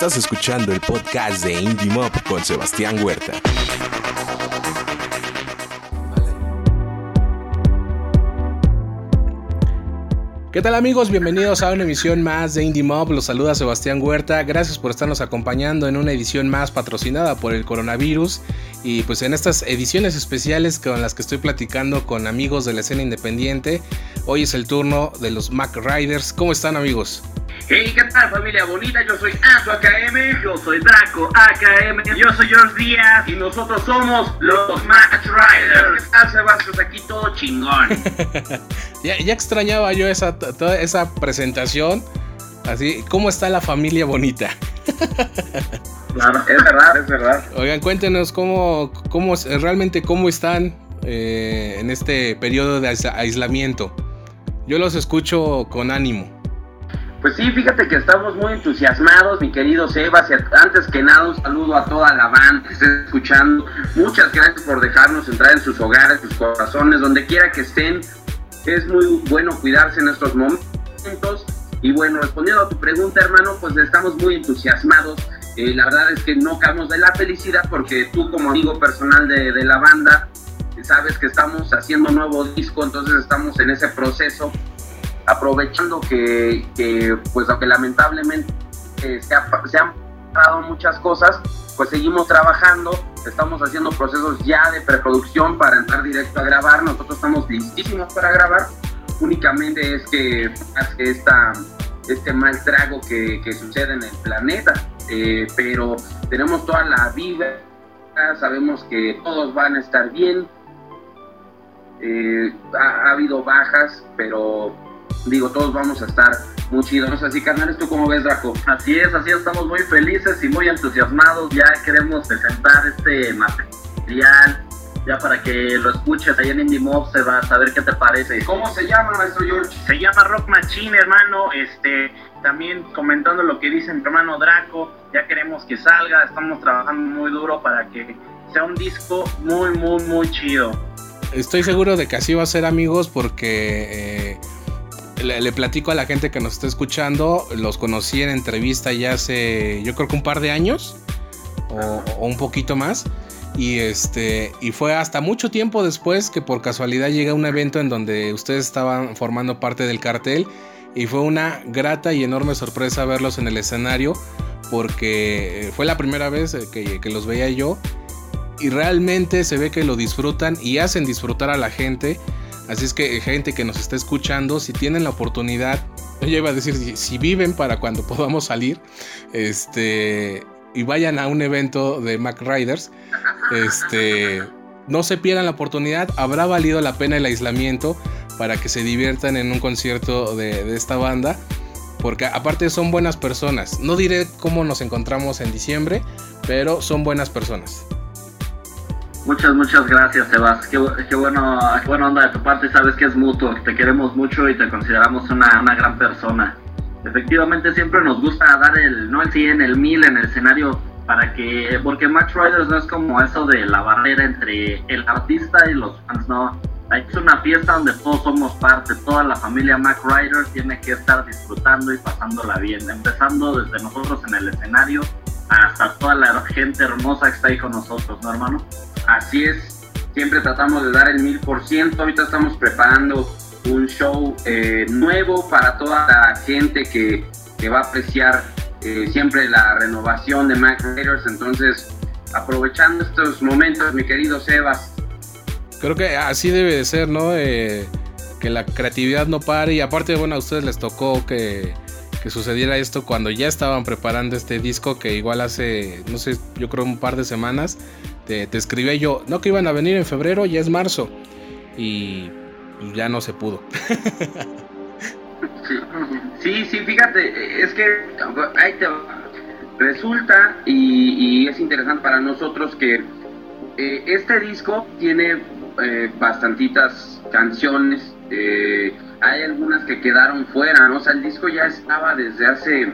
Estás escuchando el podcast de Indie Mob con Sebastián Huerta. ¿Qué tal amigos? Bienvenidos a una emisión más de Indie Mob. Los saluda Sebastián Huerta. Gracias por estarnos acompañando en una edición más patrocinada por el coronavirus. Y pues en estas ediciones especiales con las que estoy platicando con amigos de la escena independiente, hoy es el turno de los Mac Riders. ¿Cómo están amigos? Hey, ¿qué tal familia bonita? Yo soy Aso AKM, yo soy Draco AKM, yo soy George Díaz y nosotros somos los Mac Riders. ¿Qué tal Sebastián? Aquí todo chingón. ya, ya, extrañaba yo esa, toda esa presentación. Así, ¿cómo está la familia bonita? Claro, es verdad, es verdad. Oigan, cuéntenos cómo, cómo realmente cómo están eh, en este periodo de aislamiento. Yo los escucho con ánimo. Pues sí, fíjate que estamos muy entusiasmados, mi querido Sebas. Antes que nada, un saludo a toda la banda que esté escuchando. Muchas gracias por dejarnos entrar en sus hogares, sus corazones, donde quiera que estén. Es muy bueno cuidarse en estos momentos. Y bueno, respondiendo a tu pregunta, hermano, pues estamos muy entusiasmados. Eh, la verdad es que no caemos de la felicidad porque tú como amigo personal de, de la banda, sabes que estamos haciendo un nuevo disco, entonces estamos en ese proceso aprovechando que, pues aunque lamentablemente eh, se, han parado muchas cosas, pues seguimos trabajando, estamos haciendo procesos ya de preproducción para entrar directo a grabar, nosotros estamos listísimos para grabar, únicamente es que, es esta, este mal trago que, sucede en el planeta, eh, pero tenemos toda la vida, sabemos que todos van a estar bien, eh, ha, habido bajas, pero digo, todos vamos a estar muy chidos. Así, carnales, ¿tú cómo ves, Draco? Así es, así estamos muy felices y muy entusiasmados. Ya queremos presentar este material, ya para que lo escuches ahí en Indie Mob, se va a saber qué te parece. ¿Cómo se llama, maestro George? Se llama Rock Machine, hermano. Este, también comentando lo que dice mi hermano Draco, ya queremos que salga, estamos trabajando muy duro para que sea un disco muy, muy, muy chido. Estoy seguro de que así va a ser, amigos, porque... Eh le, platico a la gente que nos está escuchando, los conocí en entrevista ya hace, yo creo que un par de años o, un poquito más. Y este y fue hasta mucho tiempo después que por casualidad llega un evento en donde ustedes estaban formando parte del cartel y fue una grata y enorme sorpresa verlos en el escenario porque fue la primera vez que, que los veía yo y realmente se ve que lo disfrutan y hacen disfrutar a la gente Así es que gente que nos está escuchando, si tienen la oportunidad, yo iba a decir, si, viven para cuando podamos salir, este, y vayan a un evento de Mac Riders, este, no se pierdan la oportunidad, habrá valido la pena el aislamiento para que se diviertan en un concierto de, de esta banda porque aparte son buenas personas. No diré cómo nos encontramos en diciembre, pero son buenas personas. Muchas, muchas gracias, Sebas. Qué, bueno, qué buena onda de tu parte. Sabes que es mutuo. Te queremos mucho y te consideramos una, una gran persona. Efectivamente, siempre nos gusta dar el, no el 100, el 1000 en el escenario para que, porque Max Riders no es como eso de la barrera entre el artista y los fans, no. Es una fiesta donde todos somos parte, toda la familia Mac Riders tiene que estar disfrutando y pasándola bien, empezando desde nosotros en el escenario hasta toda la gente hermosa que está ahí con nosotros, ¿no, hermano? Así es, siempre tratamos de dar el mil por ciento. Ahorita estamos preparando un show eh, nuevo para toda la gente que, va a apreciar eh, siempre la renovación de Mac Raiders. Entonces, aprovechando estos momentos, mi querido Sebas. Creo que así debe de ser, ¿no? Eh, que la creatividad no pare y aparte, bueno, a ustedes les tocó que que sucediera esto cuando ya estaban preparando este disco que igual hace, no sé, yo creo un par de semanas, te, escribí yo, no que iban a venir en febrero, ya es marzo. Y ya no se pudo. sí, sí, fíjate, es que ahí te resulta y, es interesante para nosotros que eh, este disco tiene eh, bastantitas canciones. Eh, hay algunas que quedaron fuera, ¿no? O sea, el disco ya estaba desde hace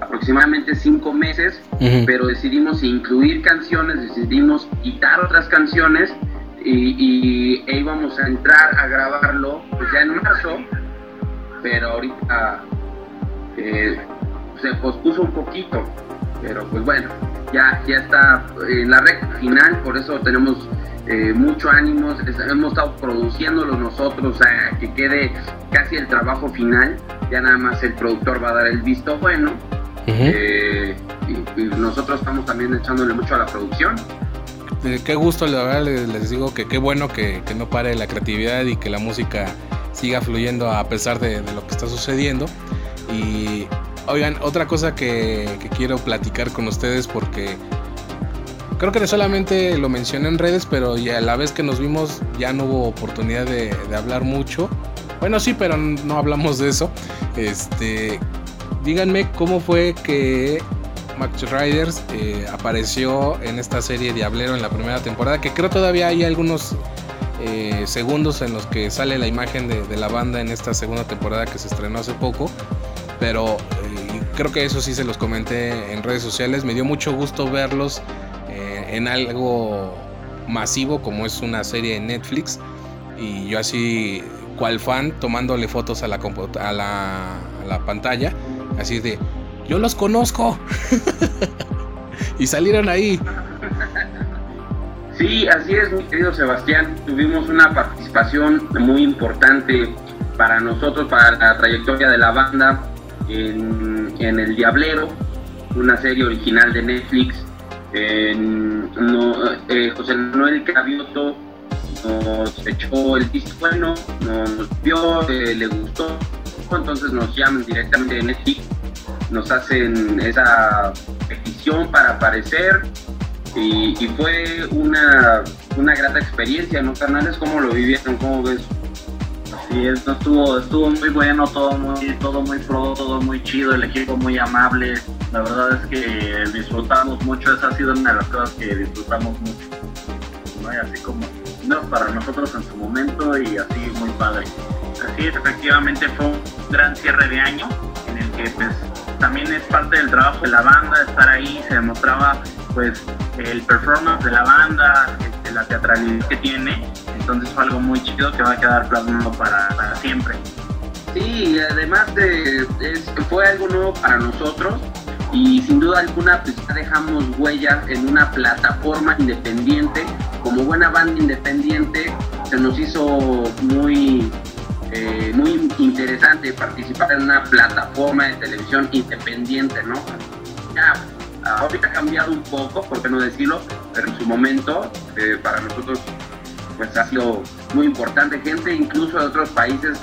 aproximadamente cinco meses, pero decidimos incluir canciones, decidimos quitar otras canciones y, e íbamos a entrar a grabarlo pues ya en marzo, pero ahorita eh, se pospuso un poquito. pero pues bueno, ya, ya está en la recta final, por eso tenemos eh, mucho ánimo, hemos estado produciéndolo nosotros a que quede casi el trabajo final, ya nada más el productor va a dar el visto bueno. Eh, y, nosotros estamos también echándole mucho a la producción. Qué gusto, la verdad, les, digo que qué bueno que, no pare la creatividad y que la música siga fluyendo a pesar de, lo que está sucediendo. Y oigan, otra cosa que, quiero platicar con ustedes porque creo que solamente lo mencioné en redes, pero ya a la vez que nos vimos ya no hubo oportunidad de, hablar mucho. Bueno, sí, pero no hablamos de eso. Este, díganme cómo fue que Max Riders eh, apareció en esta serie Diablero en la primera temporada, que creo todavía hay algunos eh, segundos en los que sale la imagen de, la banda en esta segunda temporada que se estrenó hace poco, pero eh, creo que eso sí se los comenté en redes sociales, me dio mucho gusto verlos en algo masivo como es una serie de Netflix. Y yo así cual fan tomándole fotos a la, a la, a la pantalla, así de yo los conozco. y salieron ahí. Sí, así es, mi querido Sebastián. Tuvimos una participación muy importante para nosotros, para la trayectoria de la banda en, El Diablero, una serie original de Netflix. Eh, José Manuel Cravioto nos echó el visto bueno, nos vio, eh, le gustó, entonces nos llaman directamente de Netflix nos hacen esa petición para aparecer y, fue una, una, grata experiencia, ¿no, carnales? ¿Cómo lo vivieron? ¿Cómo ves? Así es, estuvo, estuvo muy bueno, todo muy, todo muy pro, todo muy chido, el equipo muy amable. La verdad es que disfrutamos mucho, esa ha sido una de las cosas que disfrutamos mucho. así como para nosotros en su momento y así muy padre. Así es, efectivamente fue un gran cierre de año en el que pues también es parte del trabajo de la banda, estar ahí, se demostraba pues el performance de la banda, este, la teatralidad que tiene, entonces fue algo muy chido que va a quedar plasmado para, siempre. Sí, además de, fue algo nuevo para nosotros y sin duda alguna pues dejamos huella en una plataforma independiente, como buena banda independiente se nos hizo muy eh, muy interesante participar en una plataforma de televisión independiente, ¿no? Ya, ahorita ha cambiado un poco, por qué no decirlo, pero en su momento eh, para nosotros pues ha sido muy importante. Gente incluso de otros países,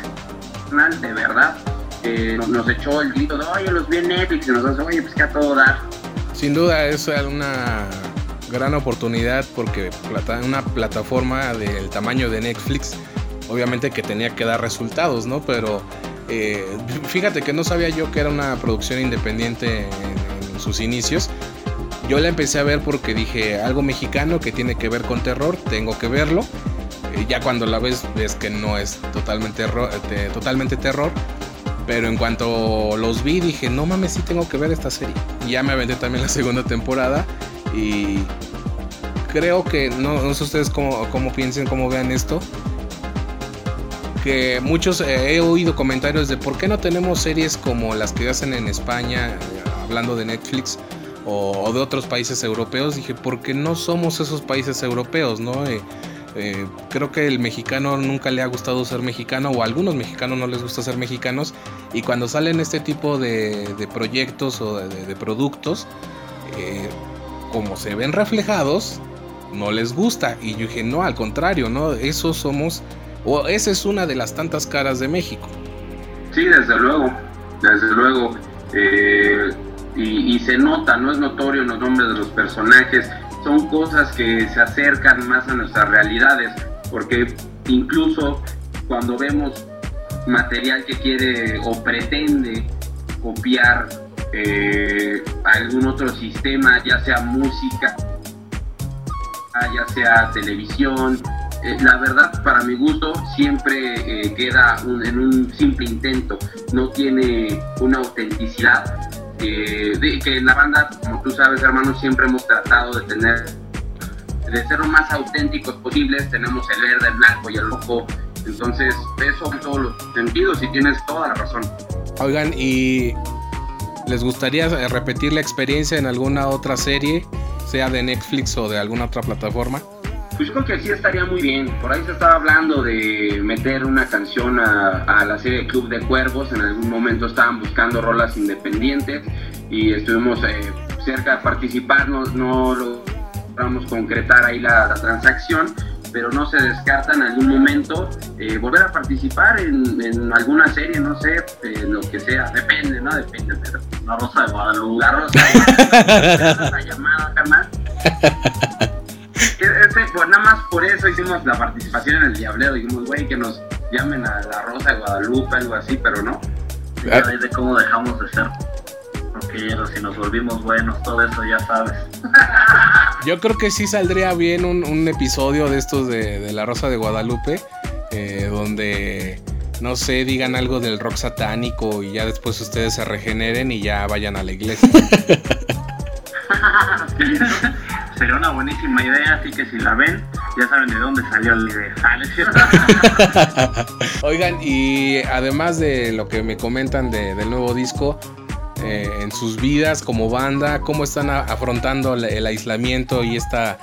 de verdad, nos, echó el grito de, oye, los vi en Netflix y nos dice, oye, pues que a todo dar. Sin duda, es una gran oportunidad porque una plataforma del tamaño de Netflix obviamente que tenía que dar resultados, ¿no? Pero eh, fíjate que no sabía yo que era una producción independiente en, sus inicios. Yo la empecé a ver porque dije algo mexicano que tiene que ver con terror, tengo que verlo. Ya cuando la ves ves que no es totalmente, eh, totalmente terror. Pero en cuanto los vi dije, no mames, sí tengo que ver esta serie. Y ya me aventé también la segunda temporada. Y creo que, no, sé ustedes cómo, cómo piensen, cómo vean esto que muchos eh, he oído comentarios de por qué no tenemos series como las que hacen en España, eh, hablando de Netflix o, de otros países europeos. Dije, porque no somos esos países europeos, ¿no? Eh, creo que el mexicano nunca le ha gustado ser mexicano o a algunos mexicanos no les gusta ser mexicanos y cuando salen este tipo de, proyectos o de, productos, como se ven reflejados, no les gusta. Y yo dije, no, al contrario, ¿no? Esos somos o esa es una de las tantas caras de México. Sí, desde luego, desde luego. Eh, y, se nota, no es notorio los nombres de los personajes, son cosas que se acercan más a nuestras realidades, porque incluso cuando vemos material que quiere o pretende copiar eh, algún otro sistema, ya sea música, ya sea televisión, eh, la verdad, para mi gusto, siempre eh, queda en un simple intento, no tiene una autenticidad. Eh, de, que la banda, como tú sabes, hermano, siempre hemos tratado de tener, de ser lo más auténticos posibles. Tenemos el verde, el blanco y el rojo. Entonces, eso en todos los sentidos y tienes toda la razón. Oigan, y ¿Les gustaría repetir la experiencia en alguna otra serie, sea de Netflix o de alguna otra plataforma? Pues yo creo que sí estaría muy bien. Por ahí se estaba hablando de meter una canción a, la serie Club de Cuervos. En algún momento estaban buscando rolas independientes y estuvimos eh, cerca de participar. No, logramos concretar ahí la, transacción, pero no se descarta en algún momento eh, volver a participar en, alguna serie, no sé, lo que sea. Depende, ¿no? Depende. Pero la Rosa de Guadalupe. La Rosa de Guadalupe. la llamada, pues nada más por eso hicimos la participación en el Diableo. Dijimos, güey, que nos llamen a la Rosa de Guadalupe, algo así, pero no. Ya de cómo dejamos de ser Porque si nos volvimos buenos, todo eso ya sabes. Yo creo que sí saldría bien un, episodio de estos de, La Rosa de Guadalupe, eh, donde, no sé, digan algo del rock satánico y ya después ustedes se regeneren y ya vayan a la iglesia. buenísima idea, así que si la ven, ya saben de dónde salió la idea. Oigan, y además de lo que me comentan del nuevo disco, eh, en sus vidas como banda, ¿cómo están afrontando el aislamiento y esta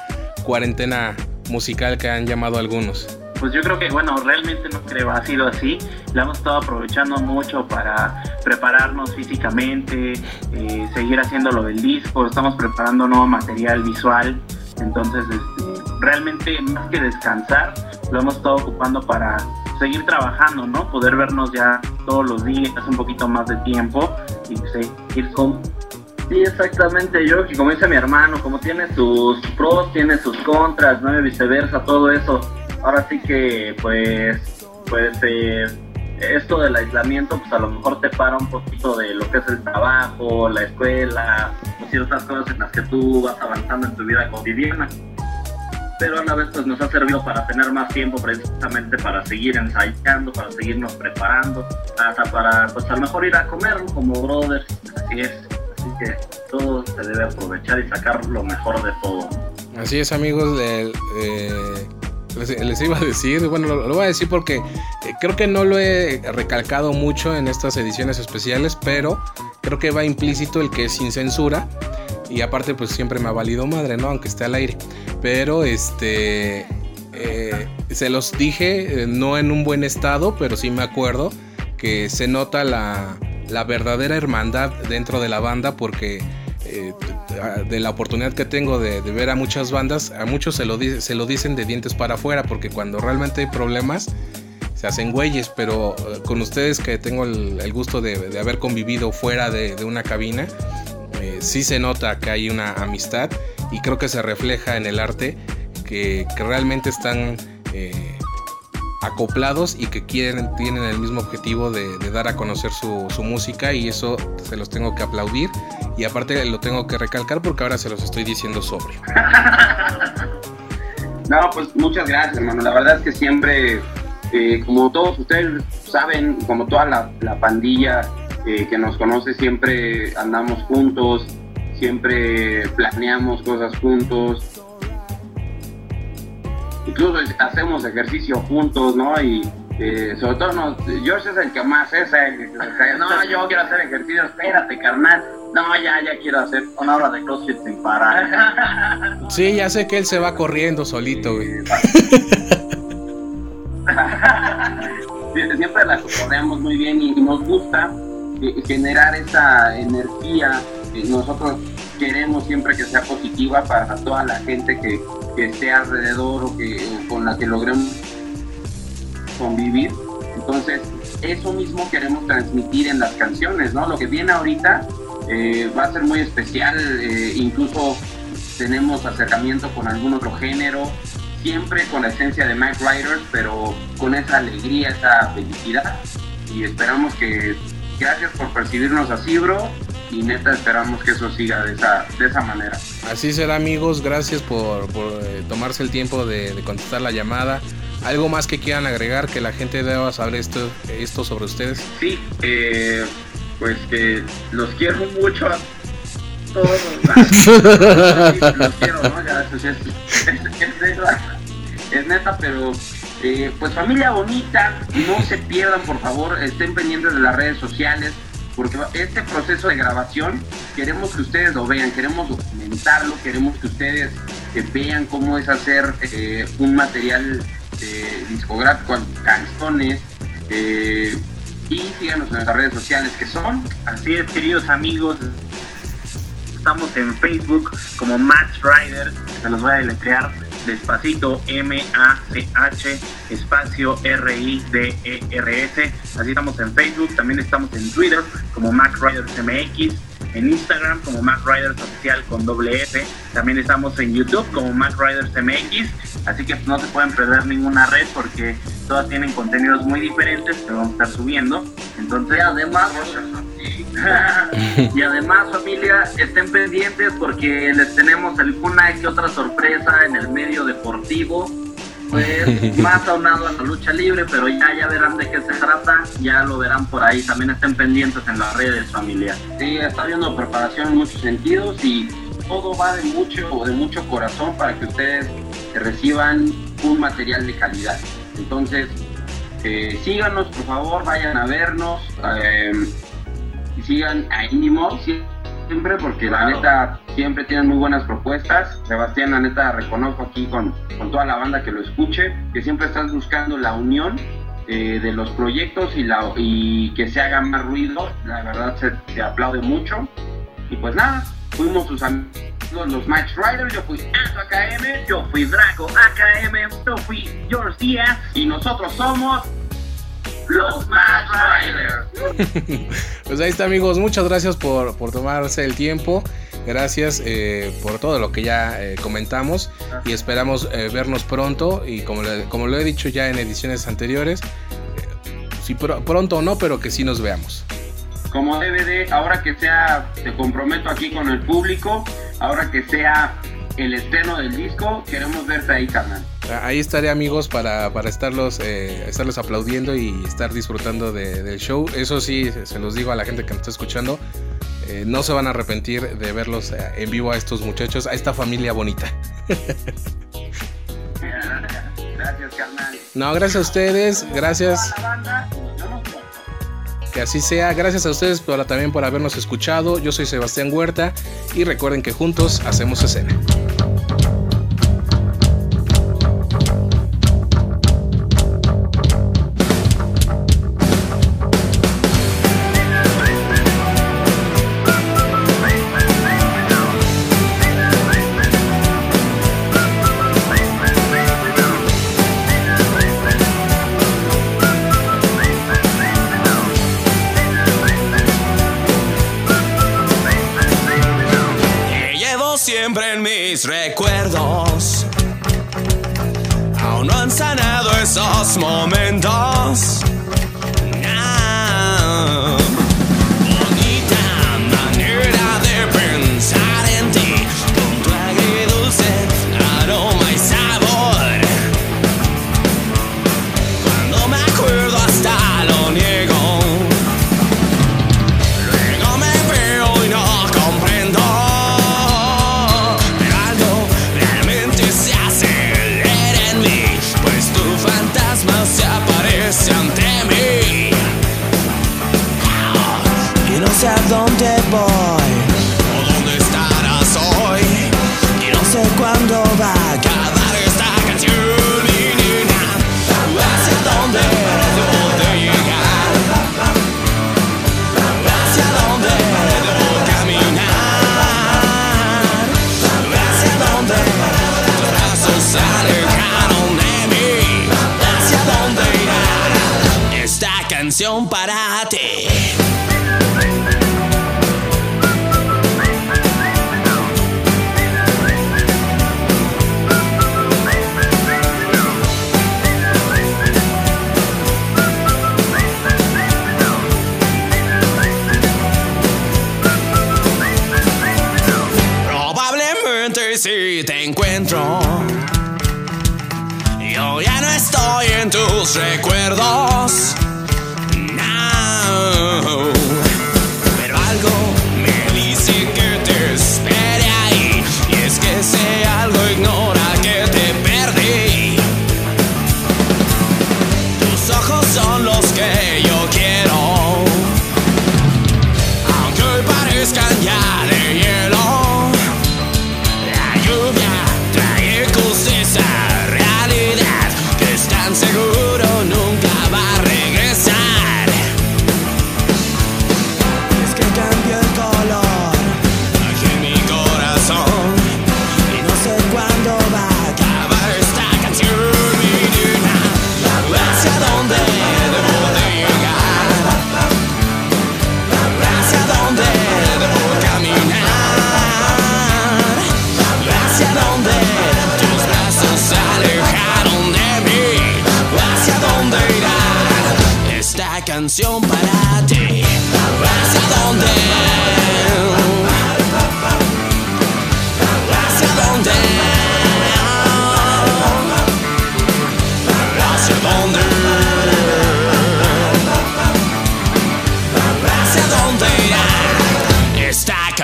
cuarentena musical que han llamado algunos? pues yo creo que, bueno, realmente no creo, ha sido así. La hemos estado aprovechando mucho para prepararnos físicamente, eh, seguir haciendo lo del disco, estamos preparando nuevo material visual. Entonces, este, realmente más que descansar, lo hemos estado ocupando para seguir trabajando, ¿no? Poder vernos ya todos los días, un poquito más de tiempo y seguir con Sí, exactamente, yo, como dice mi hermano, como tiene sus pros, tiene sus contras, ¿no? Y viceversa, todo eso ahora sí que pues pues eh, esto del aislamiento pues a lo mejor te para un poquito de lo que es el trabajo, la escuela, o ciertas cosas en las que tú vas avanzando en tu vida cotidiana. Pero a la vez pues nos ha servido para tener más tiempo precisamente para seguir ensayando, para seguirnos preparando, hasta para pues a lo mejor ir a comer como brothers, así es. Así que todo se debe aprovechar y sacar lo mejor de todo. Así es amigos, eh, les, iba a decir, bueno, lo, voy a decir porque eh, creo que no lo he recalcado mucho en estas ediciones especiales, pero creo que va implícito el que es sin censura. Y aparte, pues siempre me ha valido madre, ¿no? Aunque esté al aire. Pero este. Eh, se los dije, eh, no en un buen estado, pero sí me acuerdo que se nota la, la verdadera hermandad dentro de la banda porque eh, de la oportunidad que tengo de, ver a muchas bandas, a muchos se lo, se lo dicen de dientes para afuera, porque cuando realmente hay problemas, se hacen güeyes, pero eh, con ustedes que tengo el, gusto de, haber convivido fuera de, una cabina, eh, sí se nota que hay una amistad y creo que se refleja en el arte que, realmente están acoplados y que quieren, tienen el mismo objetivo de, dar a conocer su, música y eso se los tengo que aplaudir y aparte lo tengo que recalcar porque ahora se los estoy diciendo sobre. no, pues muchas gracias hermano, la verdad es que siempre, eh, como todos ustedes saben, como toda la, pandilla eh, que nos conoce, siempre andamos juntos, siempre planeamos cosas juntos, incluso hacemos ejercicio juntos, ¿no? Y eh, sobre todo, no, George es el que más es, el, no, yo quiero hacer ejercicio, espérate, carnal. No, ya, ya quiero hacer una hora de CrossFit sin parar. Sí, ya sé que él se va corriendo solito, güey. Siempre la corremos muy bien y nos gusta eh, generar esa energía. Nosotros queremos siempre que sea positiva para toda la gente que, que esté alrededor o que con la que logremos convivir. Entonces, eso mismo queremos transmitir en las canciones, ¿no? Lo que viene ahorita eh, va a ser muy especial, eh, incluso tenemos acercamiento con algún otro género, siempre con la esencia de Mike Riders, pero con esa alegría, esa felicidad. Y esperamos que, gracias por percibirnos así, bro, y neta esperamos que eso siga de esa, de esa manera. Así será amigos, gracias por, eh, tomarse el tiempo de, contestar la llamada. ¿Algo más que quieran agregar que la gente deba saber esto, esto sobre ustedes? Sí, eh, pues que los quiero mucho a todos. los quiero, ¿no? es, neta, pero eh, pues familia bonita, no se pierdan por favor, estén pendientes de las redes sociales porque este proceso de grabación queremos que ustedes lo vean, queremos documentarlo, queremos que ustedes eh, vean cómo es hacer eh, un material discográfico, canciones, eh, y síganos en nuestras redes sociales que son. Así es, queridos amigos. Estamos en Facebook como Max Rider, se los voy a deletrear despacito M-A-C-H espacio R-I-D-E-R-S. Así estamos en Facebook, también estamos en Twitter como Max Riders MX, en Instagram como Mac Riders Oficial con doble. También estamos en YouTube como Mac Riders MX. Así que no se pueden perder ninguna red porque todas tienen contenidos muy diferentes que vamos a estar subiendo. Entonces, además, y además familia, estén pendientes porque les tenemos alguna que otra sorpresa en el medio deportivo pues más aunado a la lucha libre, pero ya, ya verán de qué se trata, ya lo verán por ahí, también estén pendientes en las redes familia. Sí, está habiendo preparación en muchos sentidos y todo va de mucho, de mucho corazón para que ustedes reciban un material de calidad. Entonces, eh, síganos, por favor, vayan a vernos eh, sigan a Indimo siempre porque la neta siempre tienen muy buenas propuestas. Sebastián, la neta reconozco aquí con, con toda la banda que lo escuche, que siempre estás buscando la unión eh, de los proyectos y, la, y que se haga más ruido. La verdad se, aplaude mucho. Y pues nada, fuimos sus amigos los Max Riders, yo fui Anto AKM, yo fui Draco AKM, yo fui George Díaz y nosotros somos pues ahí está amigos, muchas gracias por, tomarse el tiempo. Gracias eh, por todo lo que ya eh, comentamos y esperamos eh, vernos pronto y como, como lo he dicho ya en ediciones anteriores, si pronto o no, pero que sí nos veamos. Como DVD, ahora que sea, te comprometo aquí con el público, ahora que sea el estreno del disco, queremos verte ahí, carnal. Ahí estaré amigos para, estarlos, eh, estarlos aplaudiendo y estar disfrutando del show. Eso sí, se los digo a la gente que nos está escuchando. Eh, no se van a arrepentir de verlos eh, en vivo a estos muchachos, a esta familia bonita. Gracias, carnal. No, gracias a ustedes, gracias. Que así sea. Gracias a ustedes también por habernos escuchado. Yo soy Sebastián Huerta y recuerden que juntos hacemos escena. Han sanado esos momentos. Encuentro, yo ya no estoy en tus recuerdos.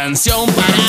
Canción para?